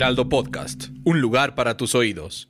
Heraldo Podcast, un lugar para tus oídos.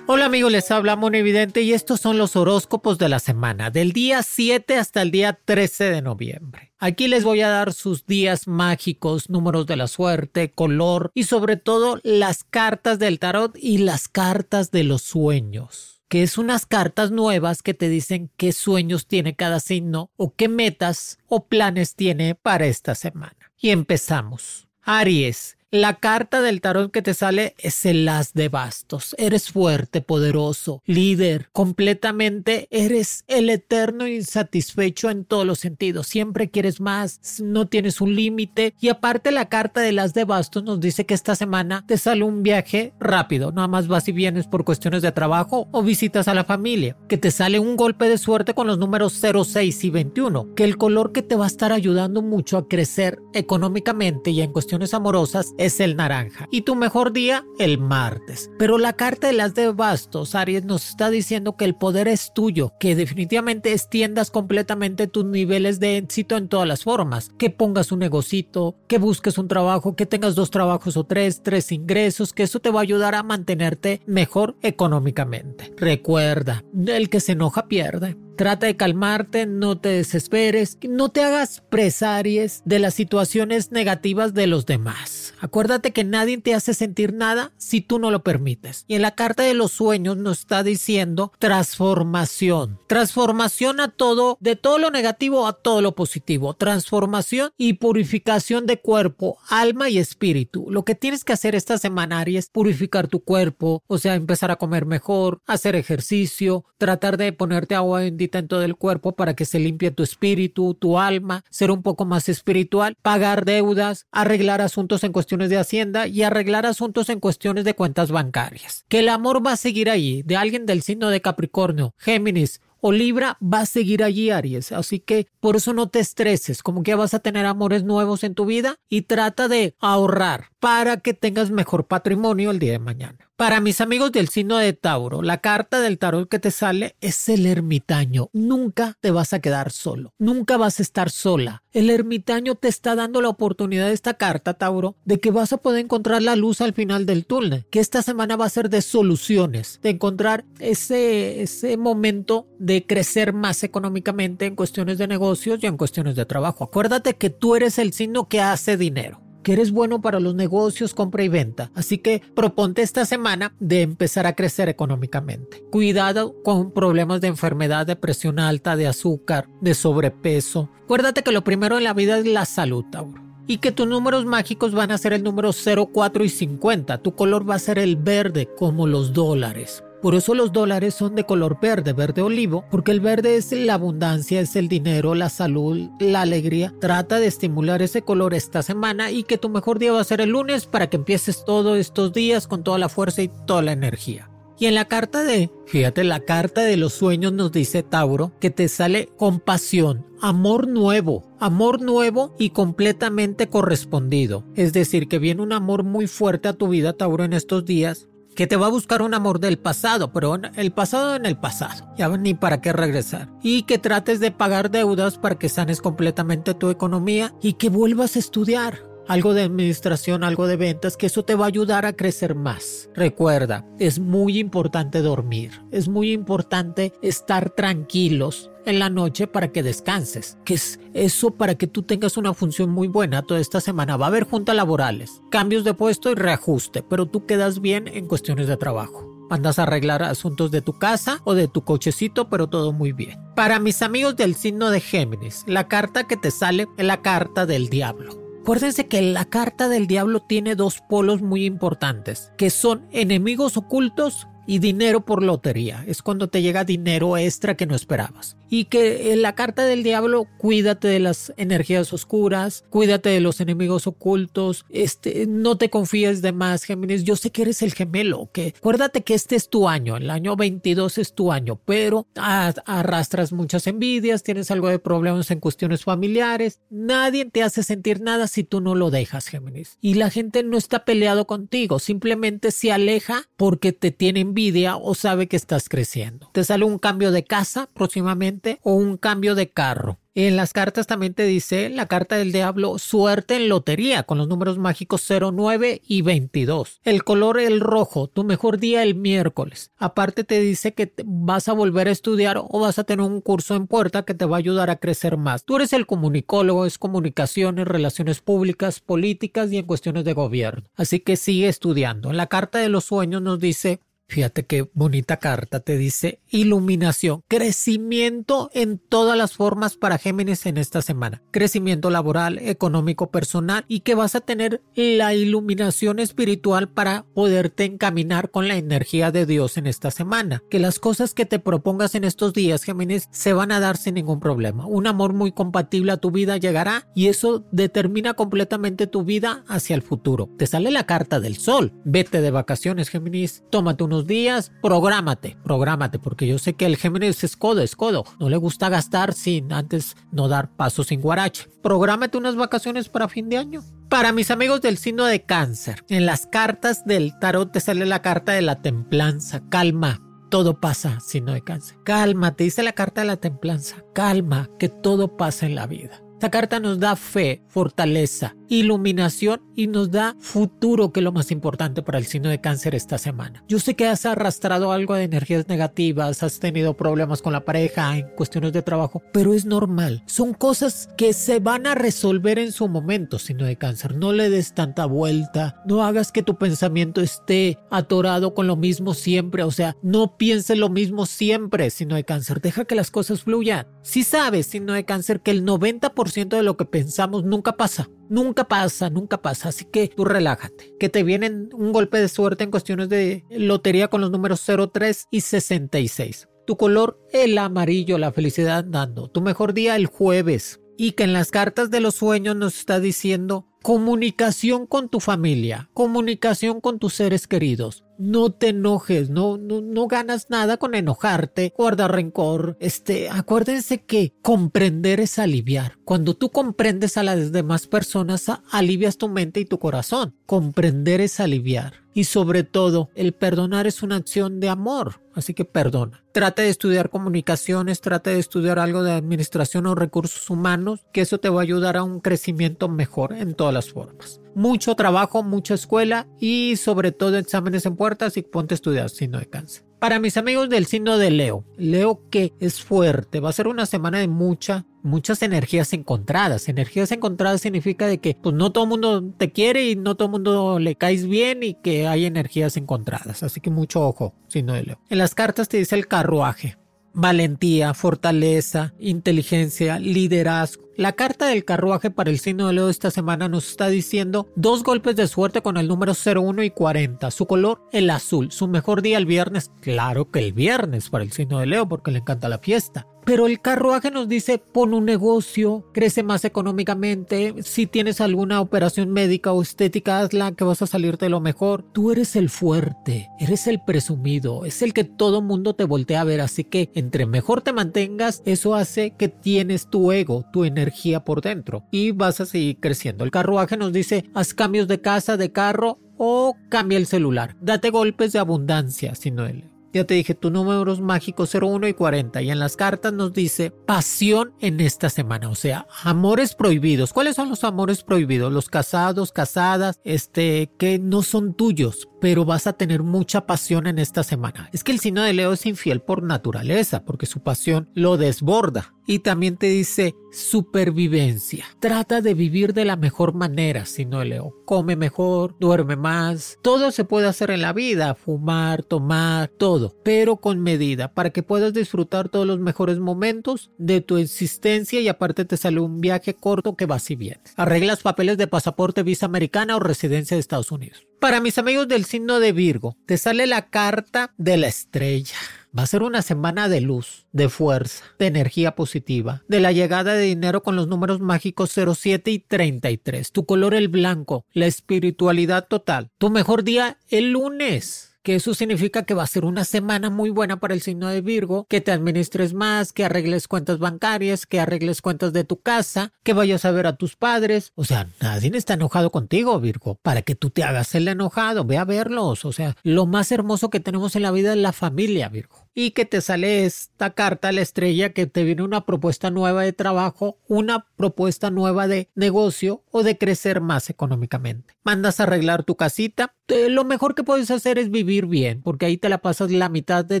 Hola amigos, les habla Evidente y estos son los horóscopos de la semana, del día 7 hasta el día 13 de noviembre. Aquí les voy a dar sus días mágicos, números de la suerte, color y sobre todo las cartas del tarot y las cartas de los sueños que es unas cartas nuevas que te dicen qué sueños tiene cada signo o qué metas o planes tiene para esta semana. Y empezamos. Aries, la carta del tarot que te sale es el as de bastos. Eres fuerte, poderoso, líder, completamente eres el eterno insatisfecho en todos los sentidos. Siempre quieres más, no tienes un límite. Y aparte la carta del as de bastos nos dice que esta semana te sale un viaje rápido. Nada más vas y vienes por cuestiones de trabajo o visitas a la familia. Que te sale un golpe de suerte con los números 0, 6 y 21. Que el color que te va a estar ayudando mucho a crecer económicamente y en cuestiones amorosas es el naranja y tu mejor día el martes. Pero la carta de las de bastos, Aries, nos está diciendo que el poder es tuyo, que definitivamente extiendas completamente tus niveles de éxito en todas las formas, que pongas un negocito, que busques un trabajo, que tengas dos trabajos o tres, tres ingresos, que eso te va a ayudar a mantenerte mejor económicamente. Recuerda, el que se enoja pierde. Trata de calmarte, no te desesperes, no te hagas presaries de las situaciones negativas de los demás. Acuérdate que nadie te hace sentir nada si tú no lo permites. Y en la carta de los sueños nos está diciendo transformación. Transformación a todo, de todo lo negativo a todo lo positivo. Transformación y purificación de cuerpo, alma y espíritu. Lo que tienes que hacer esta semana, es purificar tu cuerpo, o sea, empezar a comer mejor, hacer ejercicio, tratar de ponerte agua en todo el cuerpo para que se limpie tu espíritu, tu alma, ser un poco más espiritual, pagar deudas, arreglar asuntos en cuestiones de hacienda y arreglar asuntos en cuestiones de cuentas bancarias. Que el amor va a seguir ahí, de alguien del signo de Capricornio, Géminis, o Libra va a seguir allí, Aries. Así que por eso no te estreses, como que vas a tener amores nuevos en tu vida y trata de ahorrar para que tengas mejor patrimonio el día de mañana. Para mis amigos del signo de Tauro, la carta del tarot que te sale es el ermitaño. Nunca te vas a quedar solo, nunca vas a estar sola. El ermitaño te está dando la oportunidad de esta carta, Tauro, de que vas a poder encontrar la luz al final del túnel, que esta semana va a ser de soluciones, de encontrar ese, ese momento de crecer más económicamente en cuestiones de negocios y en cuestiones de trabajo. Acuérdate que tú eres el signo que hace dinero que eres bueno para los negocios, compra y venta. Así que proponte esta semana de empezar a crecer económicamente. Cuidado con problemas de enfermedad, de presión alta, de azúcar, de sobrepeso. Acuérdate que lo primero en la vida es la salud, Tauro y que tus números mágicos van a ser el número 0, 4 y 50. Tu color va a ser el verde como los dólares. Por eso los dólares son de color verde, verde olivo, porque el verde es la abundancia, es el dinero, la salud, la alegría. Trata de estimular ese color esta semana y que tu mejor día va a ser el lunes para que empieces todos estos días con toda la fuerza y toda la energía. Y en la carta de, fíjate, la carta de los sueños nos dice Tauro que te sale compasión, amor nuevo, amor nuevo y completamente correspondido. Es decir, que viene un amor muy fuerte a tu vida, Tauro, en estos días, que te va a buscar un amor del pasado, pero el pasado en el pasado, ya ni para qué regresar. Y que trates de pagar deudas para que sanes completamente tu economía y que vuelvas a estudiar algo de administración, algo de ventas, que eso te va a ayudar a crecer más. Recuerda, es muy importante dormir, es muy importante estar tranquilos en la noche para que descanses, que es eso para que tú tengas una función muy buena toda esta semana. Va a haber juntas laborales, cambios de puesto y reajuste, pero tú quedas bien en cuestiones de trabajo. Andas a arreglar asuntos de tu casa o de tu cochecito, pero todo muy bien. Para mis amigos del signo de Géminis, la carta que te sale es la carta del diablo. Acuérdense que la carta del diablo tiene dos polos muy importantes, que son enemigos ocultos y dinero por lotería. Es cuando te llega dinero extra que no esperabas. Y que en la carta del diablo, cuídate de las energías oscuras, cuídate de los enemigos ocultos, este, no te confíes de más, Géminis. Yo sé que eres el gemelo, que acuérdate que este es tu año, el año 22 es tu año, pero arrastras muchas envidias, tienes algo de problemas en cuestiones familiares. Nadie te hace sentir nada si tú no lo dejas, Géminis. Y la gente no está peleado contigo, simplemente se aleja porque te tiene envidia o sabe que estás creciendo. Te sale un cambio de casa próximamente o un cambio de carro. En las cartas también te dice la carta del diablo suerte en lotería con los números mágicos 09 y 22. El color el rojo, tu mejor día el miércoles. Aparte te dice que vas a volver a estudiar o vas a tener un curso en puerta que te va a ayudar a crecer más. Tú eres el comunicólogo, es comunicaciones, relaciones públicas, políticas y en cuestiones de gobierno. Así que sigue estudiando. En la carta de los sueños nos dice Fíjate qué bonita carta te dice iluminación, crecimiento en todas las formas para Géminis en esta semana. Crecimiento laboral, económico, personal y que vas a tener la iluminación espiritual para poderte encaminar con la energía de Dios en esta semana. Que las cosas que te propongas en estos días, Géminis, se van a dar sin ningún problema. Un amor muy compatible a tu vida llegará y eso determina completamente tu vida hacia el futuro. Te sale la carta del sol. Vete de vacaciones, Géminis. Tómate unos días, prográmate, prográmate, porque yo sé que el Géminis es codo, es codo. No le gusta gastar sin antes no dar pasos sin guarache. Prográmate unas vacaciones para fin de año. Para mis amigos del signo de cáncer, en las cartas del tarot te sale la carta de la templanza, calma, todo pasa, signo de cáncer. Calma, te dice la carta de la templanza, calma, que todo pasa en la vida. Esta carta nos da fe, fortaleza, iluminación y nos da futuro, que es lo más importante para el signo de cáncer esta semana. Yo sé que has arrastrado algo de energías negativas, has tenido problemas con la pareja en cuestiones de trabajo, pero es normal. Son cosas que se van a resolver en su momento, signo de cáncer. No le des tanta vuelta, no hagas que tu pensamiento esté atorado con lo mismo siempre, o sea, no pienses lo mismo siempre, signo de cáncer. Deja que las cosas fluyan. Si sabes, signo de cáncer, que el 90% de lo que pensamos nunca pasa. Nunca pasa, nunca pasa. Así que tú relájate. Que te vienen un golpe de suerte en cuestiones de lotería con los números 03 y 66. Tu color, el amarillo, la felicidad andando. Tu mejor día, el jueves. Y que en las cartas de los sueños nos está diciendo comunicación con tu familia, comunicación con tus seres queridos, no te enojes, no, no, ganas nada con enojarte, guardar rencor. Este, acuérdense que comprender es aliviar. Cuando tú comprendes a las demás personas, alivias tu mente y tu corazón. Comprender es aliviar. Y sobre todo, el perdonar es una acción de amor. Así que perdona. Trata de estudiar comunicaciones, trata de estudiar algo de administración o recursos humanos, que eso te va a ayudar a un crecimiento mejor en todas formas mucho trabajo, mucha escuela y sobre todo exámenes en puertas y ponte a estudiar signo de cáncer. Para mis amigos del signo de Leo, Leo que es fuerte, va a ser una semana de mucha, muchas energías encontradas. Energías encontradas significa de que pues no todo el mundo te quiere y no todo el mundo le caes bien y que hay energías encontradas. Así que mucho ojo, signo de Leo. En las cartas te dice el carruaje valentía, fortaleza, inteligencia, liderazgo. La carta del carruaje para el signo de Leo esta semana nos está diciendo dos golpes de suerte con el número 01 y 40. Su color, el azul. Su mejor día el viernes. Claro que el viernes para el signo de Leo porque le encanta la fiesta. Pero el carruaje nos dice, pon un negocio, crece más económicamente, si tienes alguna operación médica o estética, hazla, que vas a salirte lo mejor. Tú eres el fuerte, eres el presumido, es el que todo mundo te voltea a ver, así que entre mejor te mantengas, eso hace que tienes tu ego, tu energía por dentro y vas a seguir creciendo. El carruaje nos dice, haz cambios de casa, de carro o cambia el celular. Date golpes de abundancia, si no él. Ya te dije, tu números mágicos 01 y 40. Y en las cartas nos dice pasión en esta semana. O sea, amores prohibidos. ¿Cuáles son los amores prohibidos? Los casados, casadas, este, que no son tuyos, pero vas a tener mucha pasión en esta semana. Es que el signo de Leo es infiel por naturaleza, porque su pasión lo desborda. Y también te dice supervivencia. Trata de vivir de la mejor manera, si no leo. Come mejor, duerme más. Todo se puede hacer en la vida, fumar, tomar, todo, pero con medida, para que puedas disfrutar todos los mejores momentos de tu existencia y aparte te sale un viaje corto que va y bien. Arreglas papeles de pasaporte, visa americana o residencia de Estados Unidos. Para mis amigos del signo de Virgo, te sale la carta de la estrella. Va a ser una semana de luz, de fuerza, de energía positiva, de la llegada de dinero con los números mágicos 07 y 33. Tu color el blanco, la espiritualidad total. Tu mejor día el lunes que eso significa que va a ser una semana muy buena para el signo de Virgo, que te administres más, que arregles cuentas bancarias, que arregles cuentas de tu casa, que vayas a ver a tus padres. O sea, nadie está enojado contigo, Virgo, para que tú te hagas el enojado, ve a verlos. O sea, lo más hermoso que tenemos en la vida es la familia, Virgo y que te sale esta carta a la estrella que te viene una propuesta nueva de trabajo, una propuesta nueva de negocio o de crecer más económicamente. Mandas a arreglar tu casita. Lo mejor que puedes hacer es vivir bien, porque ahí te la pasas la mitad de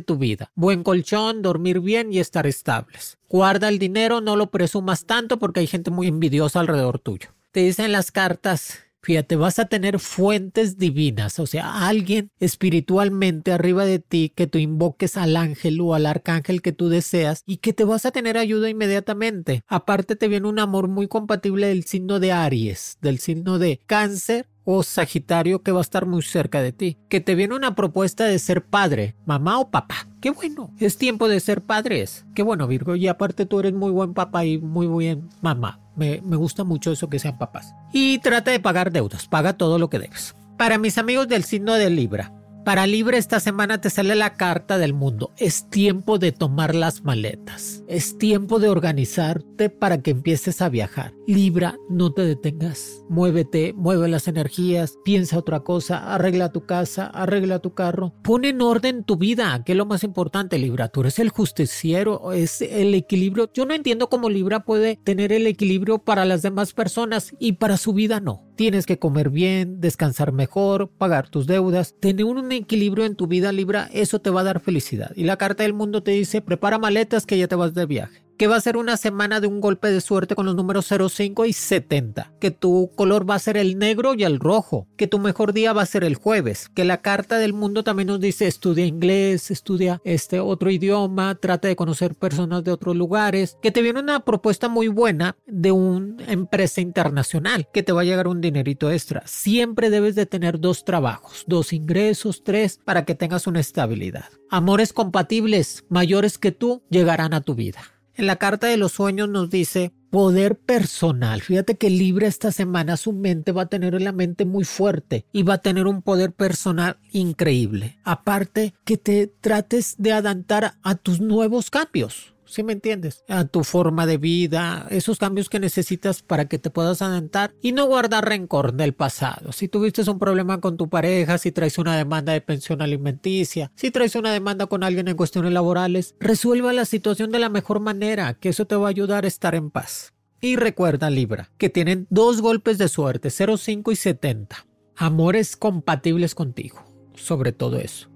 tu vida. Buen colchón, dormir bien y estar estables. Guarda el dinero, no lo presumas tanto porque hay gente muy envidiosa alrededor tuyo. Te dicen las cartas Fíjate, vas a tener fuentes divinas, o sea, alguien espiritualmente arriba de ti que tú invoques al ángel o al arcángel que tú deseas y que te vas a tener ayuda inmediatamente. Aparte te viene un amor muy compatible del signo de Aries, del signo de Cáncer o Sagitario que va a estar muy cerca de ti. Que te viene una propuesta de ser padre, mamá o papá. Qué bueno, es tiempo de ser padres. Qué bueno, Virgo. Y aparte tú eres muy buen papá y muy buen mamá. Me, me gusta mucho eso que sean papás. Y trata de pagar deudas. Paga todo lo que debes. Para mis amigos del signo de Libra, para Libra esta semana te sale la carta del mundo. Es tiempo de tomar las maletas. Es tiempo de organizarte para que empieces a viajar. Libra, no te detengas. Muévete, mueve las energías, piensa otra cosa, arregla tu casa, arregla tu carro. Pon en orden tu vida, que es lo más importante, Libra. Tú eres el justiciero, es el equilibrio. Yo no entiendo cómo Libra puede tener el equilibrio para las demás personas y para su vida no. Tienes que comer bien, descansar mejor, pagar tus deudas, tener un equilibrio en tu vida Libra, eso te va a dar felicidad. Y la carta del mundo te dice, prepara maletas que ya te vas de viaje que va a ser una semana de un golpe de suerte con los números 05 y 70, que tu color va a ser el negro y el rojo, que tu mejor día va a ser el jueves, que la carta del mundo también nos dice estudia inglés, estudia este otro idioma, trata de conocer personas de otros lugares, que te viene una propuesta muy buena de una empresa internacional, que te va a llegar un dinerito extra. Siempre debes de tener dos trabajos, dos ingresos, tres, para que tengas una estabilidad. Amores compatibles mayores que tú llegarán a tu vida. En la carta de los sueños nos dice poder personal. Fíjate que Libra esta semana su mente va a tener la mente muy fuerte y va a tener un poder personal increíble. Aparte que te trates de adaptar a tus nuevos cambios. ¿Sí me entiendes? A tu forma de vida, esos cambios que necesitas para que te puedas adaptar y no guardar rencor del pasado. Si tuviste un problema con tu pareja, si traes una demanda de pensión alimenticia, si traes una demanda con alguien en cuestiones laborales, resuelva la situación de la mejor manera, que eso te va a ayudar a estar en paz. Y recuerda, Libra, que tienen dos golpes de suerte, 05 y 70. Amores compatibles contigo, sobre todo eso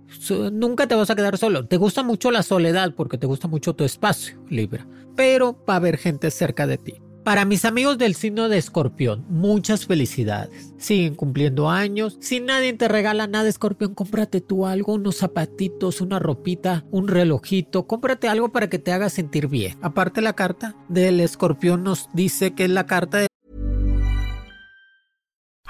nunca te vas a quedar solo. Te gusta mucho la soledad porque te gusta mucho tu espacio, Libra, pero va a haber gente cerca de ti. Para mis amigos del signo de escorpión, muchas felicidades. Siguen cumpliendo años. Si nadie te regala nada, escorpión, cómprate tú algo, unos zapatitos, una ropita, un relojito. Cómprate algo para que te haga sentir bien. Aparte la carta del escorpión nos dice que es la carta de...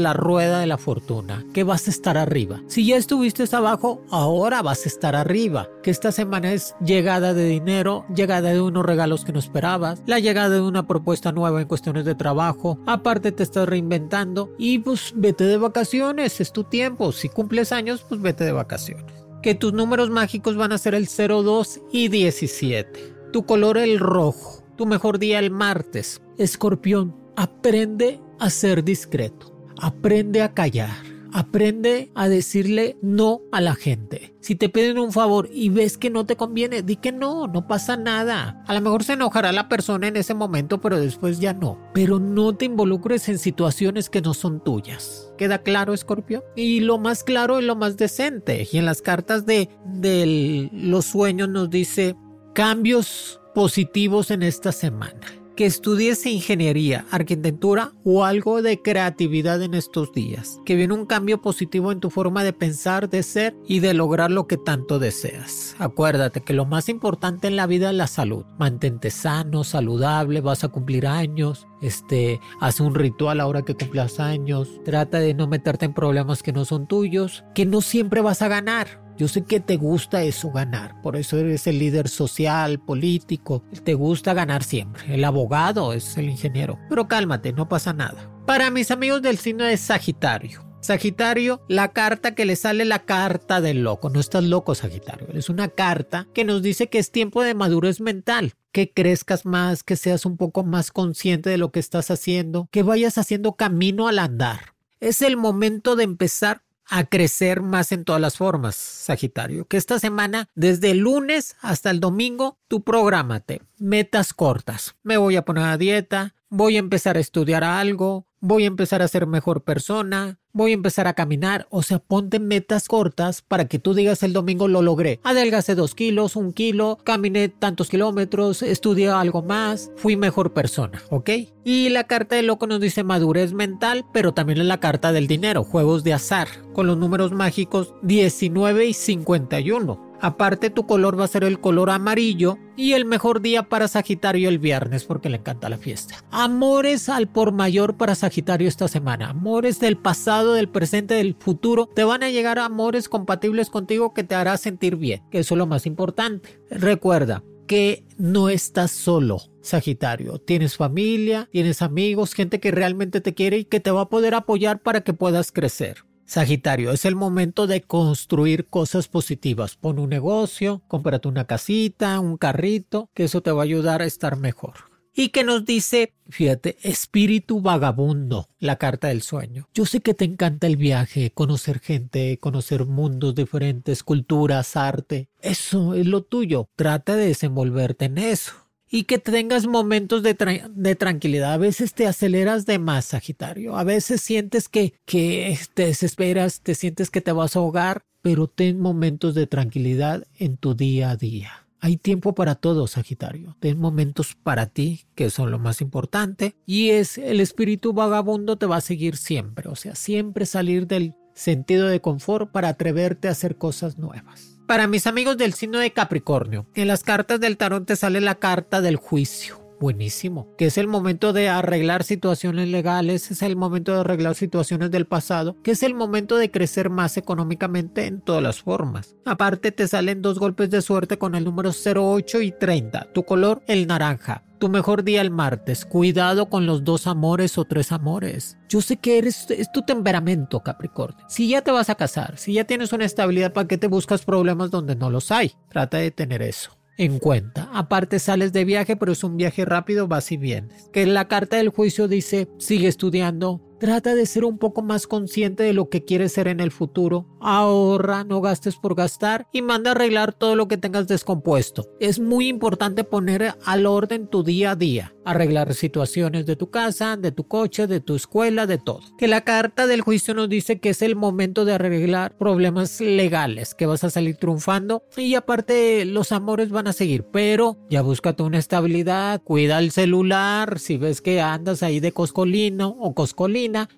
La rueda de la fortuna, que vas a estar arriba. Si ya estuviste abajo, ahora vas a estar arriba. Que esta semana es llegada de dinero, llegada de unos regalos que no esperabas, la llegada de una propuesta nueva en cuestiones de trabajo. Aparte te estás reinventando y pues vete de vacaciones, es tu tiempo. Si cumples años, pues vete de vacaciones. Que tus números mágicos van a ser el 02 y 17. Tu color el rojo. Tu mejor día el martes. Escorpión, aprende a ser discreto. Aprende a callar. Aprende a decirle no a la gente. Si te piden un favor y ves que no te conviene, di que no, no pasa nada. A lo mejor se enojará la persona en ese momento, pero después ya no. Pero no te involucres en situaciones que no son tuyas. ¿Queda claro, Escorpio? Y lo más claro y lo más decente. Y en las cartas de, de los sueños nos dice cambios positivos en esta semana que estudies ingeniería, arquitectura o algo de creatividad en estos días, que viene un cambio positivo en tu forma de pensar, de ser y de lograr lo que tanto deseas. Acuérdate que lo más importante en la vida es la salud. Mantente sano, saludable, vas a cumplir años, este, haz un ritual ahora que cumplas años, trata de no meterte en problemas que no son tuyos, que no siempre vas a ganar. Yo sé que te gusta eso ganar, por eso eres el líder social, político, te gusta ganar siempre. El abogado es el ingeniero. Pero cálmate, no pasa nada. Para mis amigos del signo de Sagitario, Sagitario, la carta que le sale la carta del loco. No estás loco, Sagitario. Es una carta que nos dice que es tiempo de madurez mental. Que crezcas más, que seas un poco más consciente de lo que estás haciendo, que vayas haciendo camino al andar. Es el momento de empezar a crecer más en todas las formas, Sagitario. Que esta semana, desde el lunes hasta el domingo, tú prográmate. Metas cortas. Me voy a poner a dieta, voy a empezar a estudiar algo, voy a empezar a ser mejor persona, voy a empezar a caminar, o sea, ponte metas cortas para que tú digas el domingo lo logré. Adelgacé dos kilos, un kilo, caminé tantos kilómetros, estudié algo más, fui mejor persona, ¿ok? Y la carta del loco nos dice madurez mental, pero también es la carta del dinero, juegos de azar, con los números mágicos 19 y 51. Aparte tu color va a ser el color amarillo y el mejor día para Sagitario el viernes porque le encanta la fiesta. Amores al por mayor para Sagitario esta semana. Amores del pasado, del presente, del futuro. Te van a llegar amores compatibles contigo que te hará sentir bien, que eso es lo más importante. Recuerda, que no estás solo, Sagitario. Tienes familia, tienes amigos, gente que realmente te quiere y que te va a poder apoyar para que puedas crecer. Sagitario, es el momento de construir cosas positivas. Pon un negocio, cómprate una casita, un carrito, que eso te va a ayudar a estar mejor. Y que nos dice, fíjate, espíritu vagabundo, la carta del sueño. Yo sé que te encanta el viaje, conocer gente, conocer mundos diferentes, culturas, arte. Eso es lo tuyo. Trata de desenvolverte en eso y que tengas momentos de, tranquilidad. A veces te aceleras de más, Sagitario. A veces sientes que, que te desesperas, te sientes que te vas a ahogar, pero ten momentos de tranquilidad en tu día a día. Hay tiempo para todo, Sagitario. Ten momentos para ti, que son lo más importante. Y es el espíritu vagabundo te va a seguir siempre. O sea, siempre salir del sentido de confort para atreverte a hacer cosas nuevas. Para mis amigos del signo de Capricornio, en las cartas del tarot te sale la carta del juicio. Buenísimo, que es el momento de arreglar situaciones legales, es el momento de arreglar situaciones del pasado, que es el momento de crecer más económicamente en todas las formas. Aparte te salen dos golpes de suerte con el número 08 y 30, tu color el naranja. Tu mejor día el martes. Cuidado con los dos amores o tres amores. Yo sé que eres, es tu temperamento, Capricornio. Si ya te vas a casar, si ya tienes una estabilidad, ¿para qué te buscas problemas donde no los hay? Trata de tener eso en cuenta. Aparte sales de viaje, pero es un viaje rápido, vas y vienes. Que la carta del juicio dice, sigue estudiando, Trata de ser un poco más consciente de lo que quieres ser en el futuro. Ahorra, no gastes por gastar y manda a arreglar todo lo que tengas descompuesto. Es muy importante poner al orden tu día a día. Arreglar situaciones de tu casa, de tu coche, de tu escuela, de todo. Que la carta del juicio nos dice que es el momento de arreglar problemas legales, que vas a salir triunfando y aparte los amores van a seguir, pero ya búscate una estabilidad, cuida el celular, si ves que andas ahí de coscolino o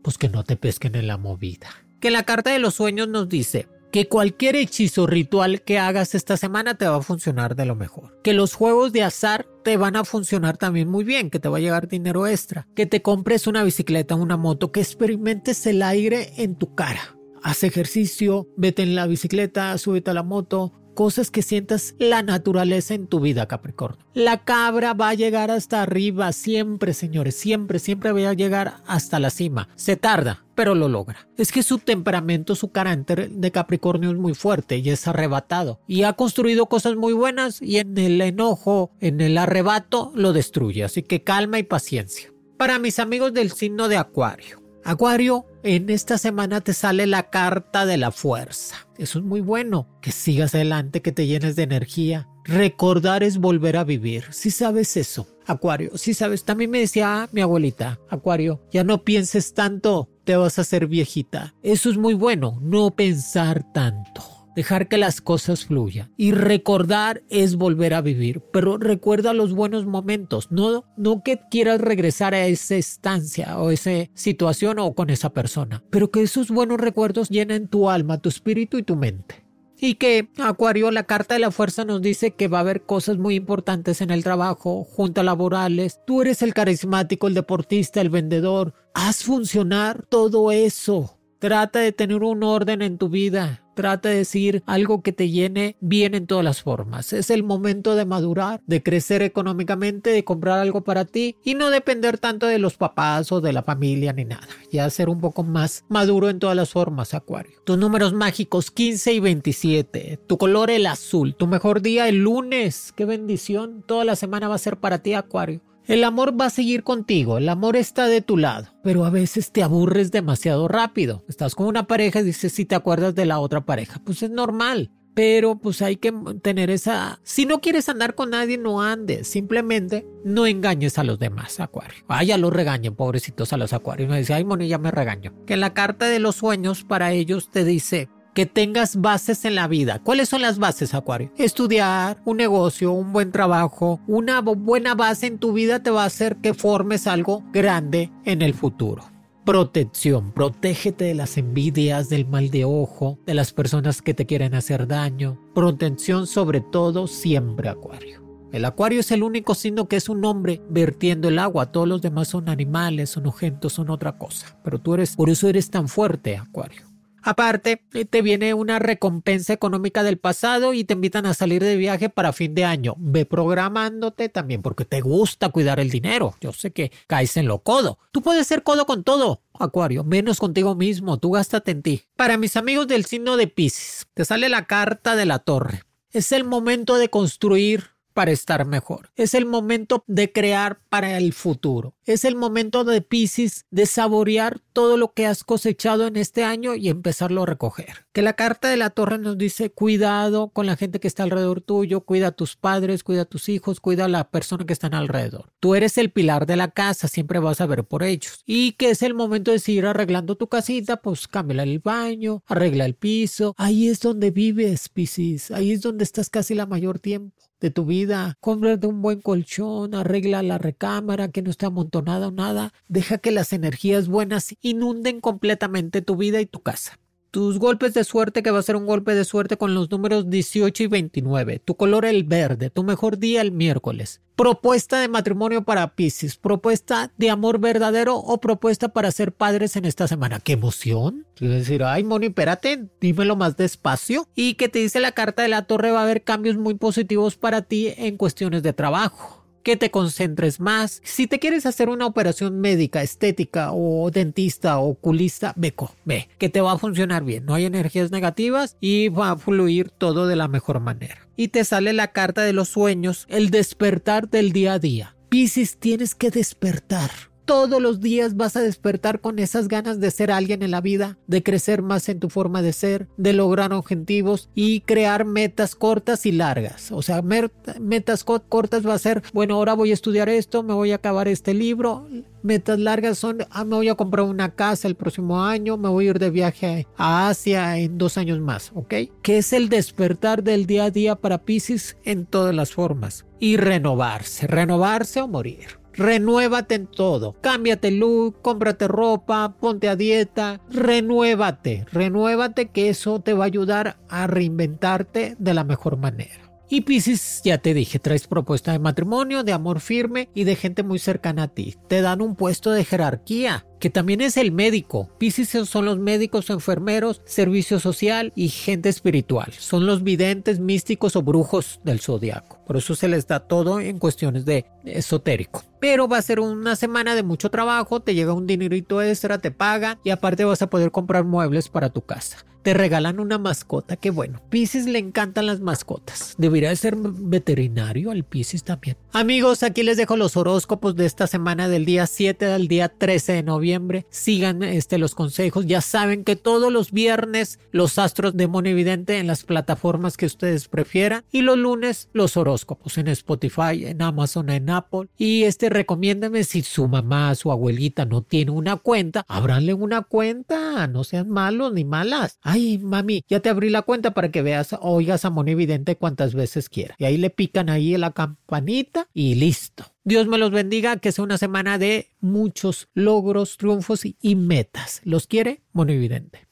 pues que no te pesquen en la movida. Que la carta de los sueños nos dice, que cualquier hechizo ritual que hagas esta semana te va a funcionar de lo mejor. Que los juegos de azar te van a funcionar también muy bien, que te va a llegar dinero extra. Que te compres una bicicleta, una moto, que experimentes el aire en tu cara. Haz ejercicio, vete en la bicicleta, súbete a la moto, cosas que sientas la naturaleza en tu vida, Capricornio. La cabra va a llegar hasta arriba, siempre, señores, siempre, siempre va a llegar hasta la cima. Se tarda, pero lo logra. Es que su temperamento, su carácter de Capricornio es muy fuerte y es arrebatado. Y ha construido cosas muy buenas y en el enojo, en el arrebato, lo destruye. Así que calma y paciencia. Para mis amigos del signo de Acuario. Acuario, en esta semana te sale la carta de la fuerza. Eso es muy bueno. Que sigas adelante, que te llenes de energía. Recordar es volver a vivir. Si sabes eso, Acuario, si sabes. También me decía mi abuelita, Acuario, ya no pienses tanto, te vas a hacer viejita. Eso es muy bueno, no pensar tanto dejar que las cosas fluyan. Y recordar es volver a vivir, pero recuerda los buenos momentos, no, no que quieras regresar a esa estancia o esa situación o con esa persona, pero que esos buenos recuerdos llenen tu alma, tu espíritu y tu mente. Y que Acuario, la carta de la fuerza nos dice que va a haber cosas muy importantes en el trabajo, juntas laborales. Tú eres el carismático, el deportista, el vendedor. Haz funcionar todo eso. Trata de tener un orden en tu vida. Trata de decir algo que te llene bien en todas las formas. Es el momento de madurar, de crecer económicamente, de comprar algo para ti y no depender tanto de los papás o de la familia ni nada. Ya ser un poco más maduro en todas las formas, Acuario. Tus números mágicos 15 y 27. Tu color el azul. Tu mejor día el lunes. Qué bendición. Toda la semana va a ser para ti, Acuario. El amor va a seguir contigo, el amor está de tu lado, pero a veces te aburres demasiado rápido. Estás con una pareja y dices si te acuerdas de la otra pareja, pues es normal. Pero pues hay que tener esa... Si no quieres andar con nadie, no andes. Simplemente no engañes a los demás, Acuario. Ah, ya los regañen, pobrecitos a los Acuarios. Me dice, ay, Moni, ya me regaño. Que la carta de los sueños para ellos te dice, que tengas bases en la vida. ¿Cuáles son las bases, Acuario? Estudiar, un negocio, un buen trabajo, una buena base en tu vida te va a hacer que formes algo grande en el futuro. Protección, protégete de las envidias, del mal de ojo, de las personas que te quieren hacer daño. Protección sobre todo siempre, Acuario. El acuario es el único signo que es un hombre vertiendo el agua. Todos los demás son animales, son objetos, son otra cosa. Pero tú eres, por eso eres tan fuerte, acuario. Aparte, te viene una recompensa económica del pasado y te invitan a salir de viaje para fin de año. Ve programándote también porque te gusta cuidar el dinero. Yo sé que caes en lo codo. Tú puedes ser codo con todo, Acuario, menos contigo mismo. Tú gástate en ti. Para mis amigos del signo de Pisces, te sale la carta de la torre. Es el momento de construir para estar mejor. Es el momento de crear para el futuro. Es el momento de Pisces de saborear todo lo que has cosechado en este año y empezarlo a recoger. Que la carta de la torre nos dice cuidado con la gente que está alrededor tuyo, cuida a tus padres, cuida a tus hijos, cuida a la persona que están alrededor. Tú eres el pilar de la casa, siempre vas a ver por ellos. Y que es el momento de seguir arreglando tu casita, pues cámbiala el baño, arregla el piso. Ahí es donde vives, Pisces. Ahí es donde estás casi la mayor tiempo de tu vida. Cómprate un buen colchón, arregla la recámara que no esté amontonada o nada. Deja que las energías buenas inunden completamente tu vida y tu casa. Tus golpes de suerte, que va a ser un golpe de suerte con los números 18 y 29. Tu color el verde. Tu mejor día el miércoles. Propuesta de matrimonio para Pisces. Propuesta de amor verdadero o propuesta para ser padres en esta semana. ¡Qué emoción! Quiero decir, ay, Moni, espérate, dímelo más despacio. Y que te dice la carta de la torre va a haber cambios muy positivos para ti en cuestiones de trabajo que te concentres más. Si te quieres hacer una operación médica, estética o dentista o oculista, ve, ve, que te va a funcionar bien. No hay energías negativas y va a fluir todo de la mejor manera. Y te sale la carta de los sueños, el despertar del día a día. Piscis, tienes que despertar todos los días vas a despertar con esas ganas de ser alguien en la vida, de crecer más en tu forma de ser, de lograr objetivos y crear metas cortas y largas. O sea, metas cortas va a ser, bueno, ahora voy a estudiar esto, me voy a acabar este libro. Metas largas son, ah, me voy a comprar una casa el próximo año, me voy a ir de viaje a Asia en dos años más, ¿ok? Que es el despertar del día a día para Pisces en todas las formas. Y renovarse, renovarse o morir. Renuévate en todo. Cámbiate look, cómprate ropa, ponte a dieta. Renuévate, renuévate que eso te va a ayudar a reinventarte de la mejor manera. Y Pisces, ya te dije, traes propuesta de matrimonio, de amor firme y de gente muy cercana a ti. Te dan un puesto de jerarquía, que también es el médico. Pisces son los médicos, enfermeros, servicio social y gente espiritual. Son los videntes, místicos o brujos del zodiaco. Por eso se les da todo en cuestiones de esotérico. Pero va a ser una semana de mucho trabajo, te llega un dinerito extra, te paga y aparte vas a poder comprar muebles para tu casa te regalan una mascota. Qué bueno. Pisces le encantan las mascotas. Debería ser veterinario al Pisces también. Amigos, aquí les dejo los horóscopos de esta semana del día 7 al día 13 de noviembre. Sigan este, los consejos. Ya saben que todos los viernes los astros de Mono Evidente en las plataformas que ustedes prefieran. Y los lunes los horóscopos en Spotify, en Amazon, en Apple. Y este recomiéndeme si su mamá, su abuelita no tiene una cuenta, abranle una cuenta. No sean malos ni malas ay, mami, ya te abrí la cuenta para que veas, oigas a Evidente cuantas veces quiera. Y ahí le pican ahí la campanita y listo. Dios me los bendiga, que sea una semana de muchos logros, triunfos y metas. ¿Los quiere? Evidente.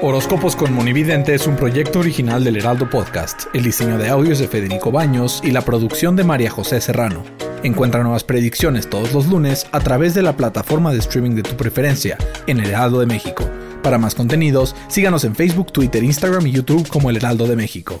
Horóscopos con Monividente es un proyecto original del Heraldo Podcast. El diseño de audios de Federico Baños y la producción de María José Serrano. Encuentra nuevas predicciones todos los lunes a través de la plataforma de streaming de tu preferencia en El Heraldo de México. Para más contenidos, síganos en Facebook, Twitter, Instagram y YouTube como El Heraldo de México.